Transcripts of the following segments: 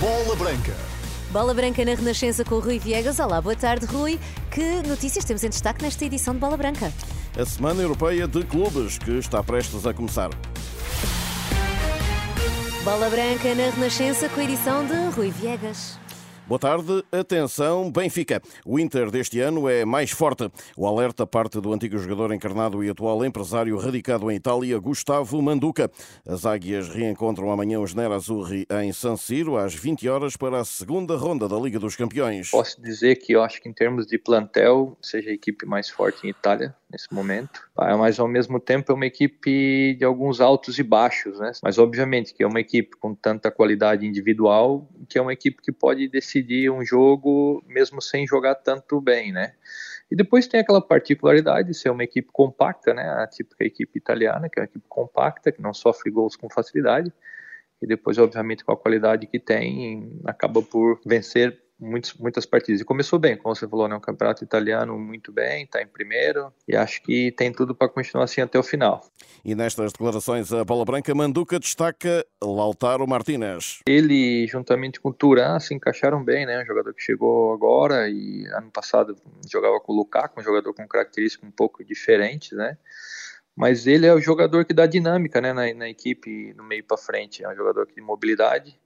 Bola Branca. Bola Branca na Renascença com o Rui Viegas. Olá, boa tarde, Rui. Que notícias temos em destaque nesta edição de Bola Branca? A Semana Europeia de Clubes, que está prestes a começar. Bola Branca na Renascença com a edição de Rui Viegas. Boa tarde, atenção, Benfica. O Inter deste ano é mais forte. O alerta parte do antigo jogador encarnado e atual empresário radicado em Itália, Gustavo Manduca. As águias reencontram amanhã os Nerazzurri em San Siro às 20 horas para a segunda ronda da Liga dos Campeões. Posso dizer que eu acho que em termos de plantel seja a equipe mais forte em Itália nesse momento. Ah, mas ao mesmo tempo é uma equipe de alguns altos e baixos, né? Mas obviamente que é uma equipe com tanta qualidade individual que é uma equipe que pode decidir um jogo mesmo sem jogar tanto bem, né? E depois tem aquela particularidade de ser uma equipe compacta, né? A típica equipe italiana, que é uma equipe compacta, que não sofre gols com facilidade. E depois, obviamente, com a qualidade que tem, acaba por vencer muitos, muitas partidas. E começou bem, como você falou, né? Um campeonato italiano muito bem, está em primeiro e acho que tem tudo para continuar assim até o final. E nestas declarações, a Bola Branca Manduca destaca Lautaro Martinez. Ele, juntamente com o Turan, se encaixaram bem, né? Um jogador que chegou agora e ano passado jogava com o Lukaku, um jogador com características um pouco diferentes, né? Mas ele é o jogador que dá dinâmica né, na, na equipe no meio para frente. É um jogador que de mobilidade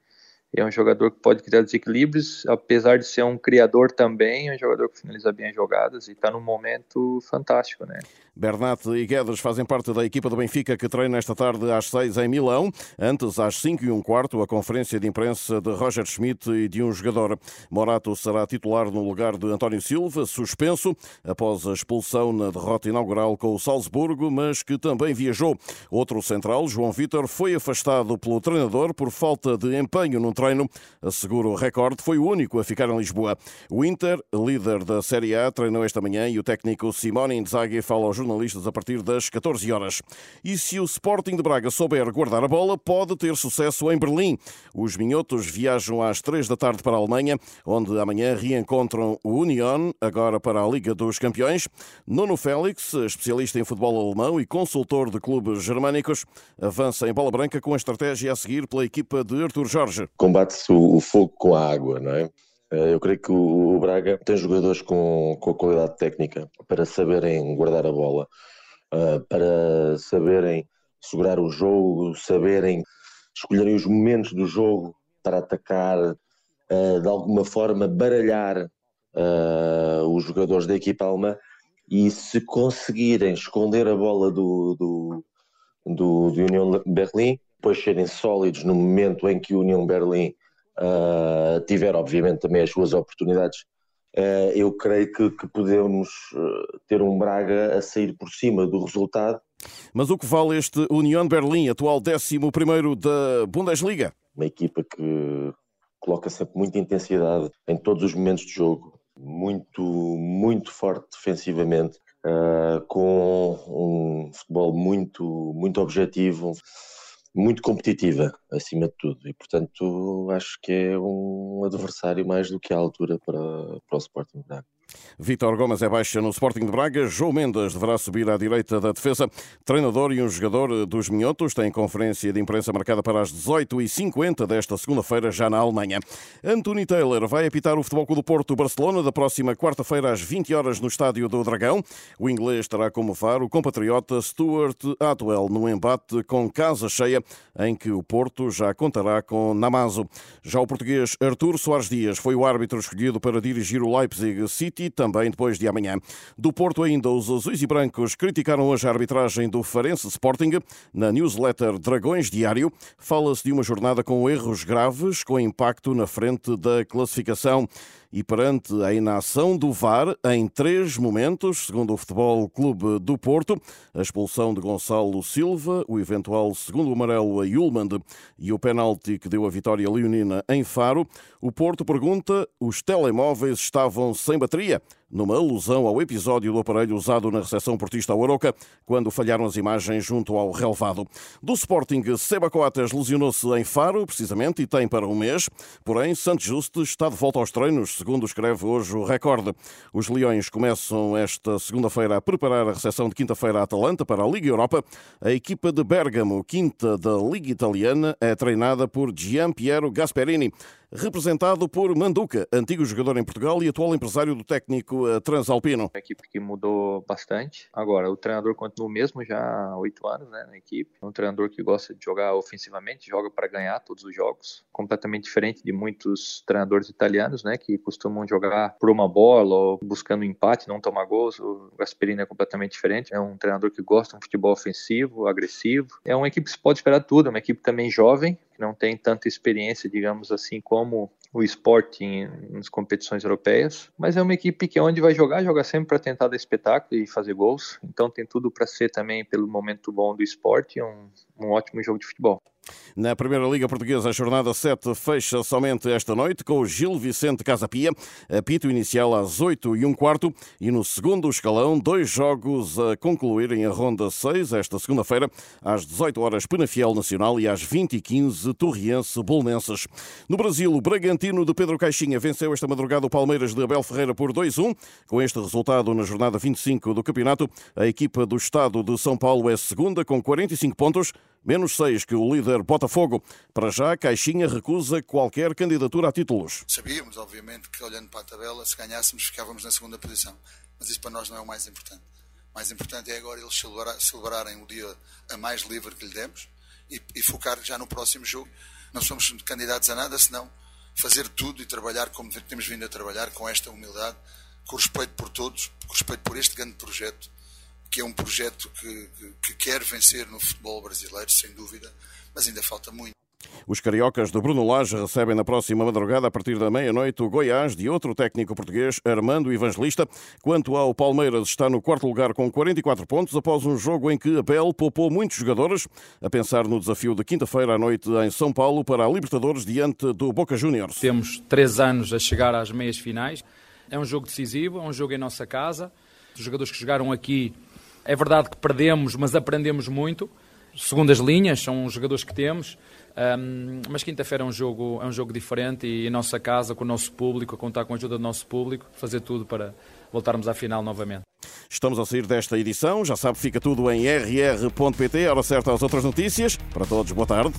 é um jogador que pode criar desequilíbrios, apesar de ser um criador também, é um jogador que finaliza bem as jogadas e está num momento fantástico, né? Bernat e Guedes fazem parte da equipa do Benfica que treina esta tarde às seis em Milão. Antes, às cinco e um quarto, a conferência de imprensa de Roger Schmidt e de um jogador. Morato será titular no lugar de António Silva, suspenso após a expulsão na derrota inaugural com o Salzburgo, mas que também viajou. Outro central, João Vitor, foi afastado pelo treinador por falta de empenho no treino treino. Assegura o recorde, foi o único a ficar em Lisboa. O Inter, líder da Série A, treinou esta manhã e o técnico Simone Inzaghi fala aos jornalistas a partir das 14 horas. E se o Sporting de Braga souber guardar a bola, pode ter sucesso em Berlim. Os minhotos viajam às 3 da tarde para a Alemanha, onde amanhã reencontram o Union, agora para a Liga dos Campeões. Nuno Félix, especialista em futebol alemão e consultor de clubes germânicos, avança em bola branca com a estratégia a seguir pela equipa de Artur Jorge. Com combate-se o, fogo com a água, não é? Eh, eu creio que o, Braga tem jogadores com, com a qualidade técnica para saberem guardar a bola, uh, para saberem segurar o jogo, saberem escolherem os momentos do jogo para atacar, uh, de alguma forma baralhar os jogadores da equipa alemã e se conseguirem esconder a bola do, do, do, do União Berlim, depois serem sólidos no momento em que o União Berlim uh, tiver, obviamente, também as suas oportunidades, uh, eu creio que, que podemos uh, ter um Braga a sair por cima do resultado. Mas o que vale este União Berlim, atual 11 da Bundesliga? Uma equipa que coloca sempre muita intensidade em todos os momentos de jogo, muito, muito forte defensivamente, uh, com um futebol muito, muito objetivo, muito competitiva, acima de tudo, e portanto acho que é um adversário mais do que à altura para, para o Sporting Braga. Vítor Gomes é baixa no Sporting de Braga. João Mendes deverá subir à direita da defesa. Treinador e um jogador dos Minhotos têm conferência de imprensa marcada para as 18h50 desta segunda-feira, já na Alemanha. Anthony Taylor vai apitar o Futebol Clube do Porto Barcelona da próxima quarta-feira às 20 horas no Estádio do Dragão. O inglês terá como faro o compatriota Stuart Atwell no embate com casa cheia, em que o Porto já contará com Namazo. Já o português Artur Soares Dias foi o árbitro escolhido para dirigir o Leipzig City City, também depois de amanhã. Do Porto ainda, os azuis e brancos criticaram hoje a arbitragem do Farense Sporting. Na newsletter Dragões Diário, fala-se de uma jornada com erros graves, com impacto na frente da classificação e perante a inação do VAR em três momentos, segundo o Futebol Clube do Porto, a expulsão de Gonçalo Silva, o eventual segundo amarelo a Yulmand e o penalti que deu a vitória leonina em Faro, o Porto pergunta: os telemóveis estavam sem bateria? Numa alusão ao episódio do aparelho usado na recepção portista ao Aroca, quando falharam as imagens junto ao relevado. Do Sporting, Seba Coates lesionou-se em Faro, precisamente, e tem para um mês. Porém, Santos Juste está de volta aos treinos, segundo escreve hoje o Recorde. Os Leões começam esta segunda-feira a preparar a recepção de quinta-feira à Atalanta para a Liga Europa. A equipa de Bergamo, quinta da Liga Italiana, é treinada por Gian Piero Gasperini representado por Manduca, antigo jogador em Portugal e atual empresário do técnico eh, transalpino. Uma equipe que mudou bastante. Agora, o treinador continua o mesmo já há oito anos né, na equipe. É um treinador que gosta de jogar ofensivamente, joga para ganhar todos os jogos. Completamente diferente de muitos treinadores italianos, né, que costumam jogar por uma bola ou buscando empate, não tomar gols. O Gasperini é completamente diferente. É um treinador que gosta de um futebol ofensivo, agressivo. É uma equipe que se pode esperar tudo. É uma equipe também jovem, que não tem tanta experiência, digamos assim, como o Sporting nas competições europeias, mas é uma equipe que onde vai jogar, joga sempre para tentar dar espetáculo e fazer gols, então tem tudo para ser também, pelo momento bom do esporte, um, um ótimo jogo de futebol. Na Primeira Liga Portuguesa, a jornada 7 fecha somente esta noite com o Gil Vicente Casapia, apito inicial às 8 e um quarto e no segundo escalão, dois jogos a concluírem a ronda 6 esta segunda-feira, às 18 horas Penafiel Nacional e às 20 e 15 Torriense Bolonenses. No Brasil, o Bragantino de Pedro Caixinha venceu esta madrugada o Palmeiras de Abel Ferreira por 2-1. Com este resultado, na jornada 25 do campeonato, a equipa do Estado de São Paulo é segunda com 45 pontos, menos 6 que o líder Botafogo. Para já, Caixinha recusa qualquer candidatura a títulos. Sabíamos, obviamente, que olhando para a tabela, se ganhássemos, ficávamos na segunda posição. Mas isso para nós não é o mais importante. O mais importante é agora eles celebrarem o dia a mais livre que lhe demos e, e focar já no próximo jogo. Não somos candidatos a nada, senão fazer tudo e trabalhar como temos vindo a trabalhar, com esta humildade, com respeito por todos, com respeito por este grande projeto que é um projeto que, que, que quer vencer no futebol brasileiro, sem dúvida, mas ainda falta muito. Os cariocas do Bruno Lage recebem na próxima madrugada, a partir da meia-noite, o Goiás de outro técnico português, Armando Evangelista. Quanto ao Palmeiras, está no quarto lugar com 44 pontos, após um jogo em que Abel poupou muitos jogadores, a pensar no desafio de quinta-feira à noite em São Paulo para a Libertadores diante do Boca Juniors. Temos três anos a chegar às meias finais. É um jogo decisivo, é um jogo em nossa casa. Os jogadores que jogaram aqui é verdade que perdemos, mas aprendemos muito. Segundo as linhas, são os jogadores que temos. Um, mas quinta-feira é um jogo é um jogo diferente e em nossa casa, com o nosso público, a contar com a ajuda do nosso público, fazer tudo para voltarmos à final novamente. Estamos a sair desta edição, já sabe, fica tudo em rr.pt, hora certa às outras notícias. Para todos, boa tarde.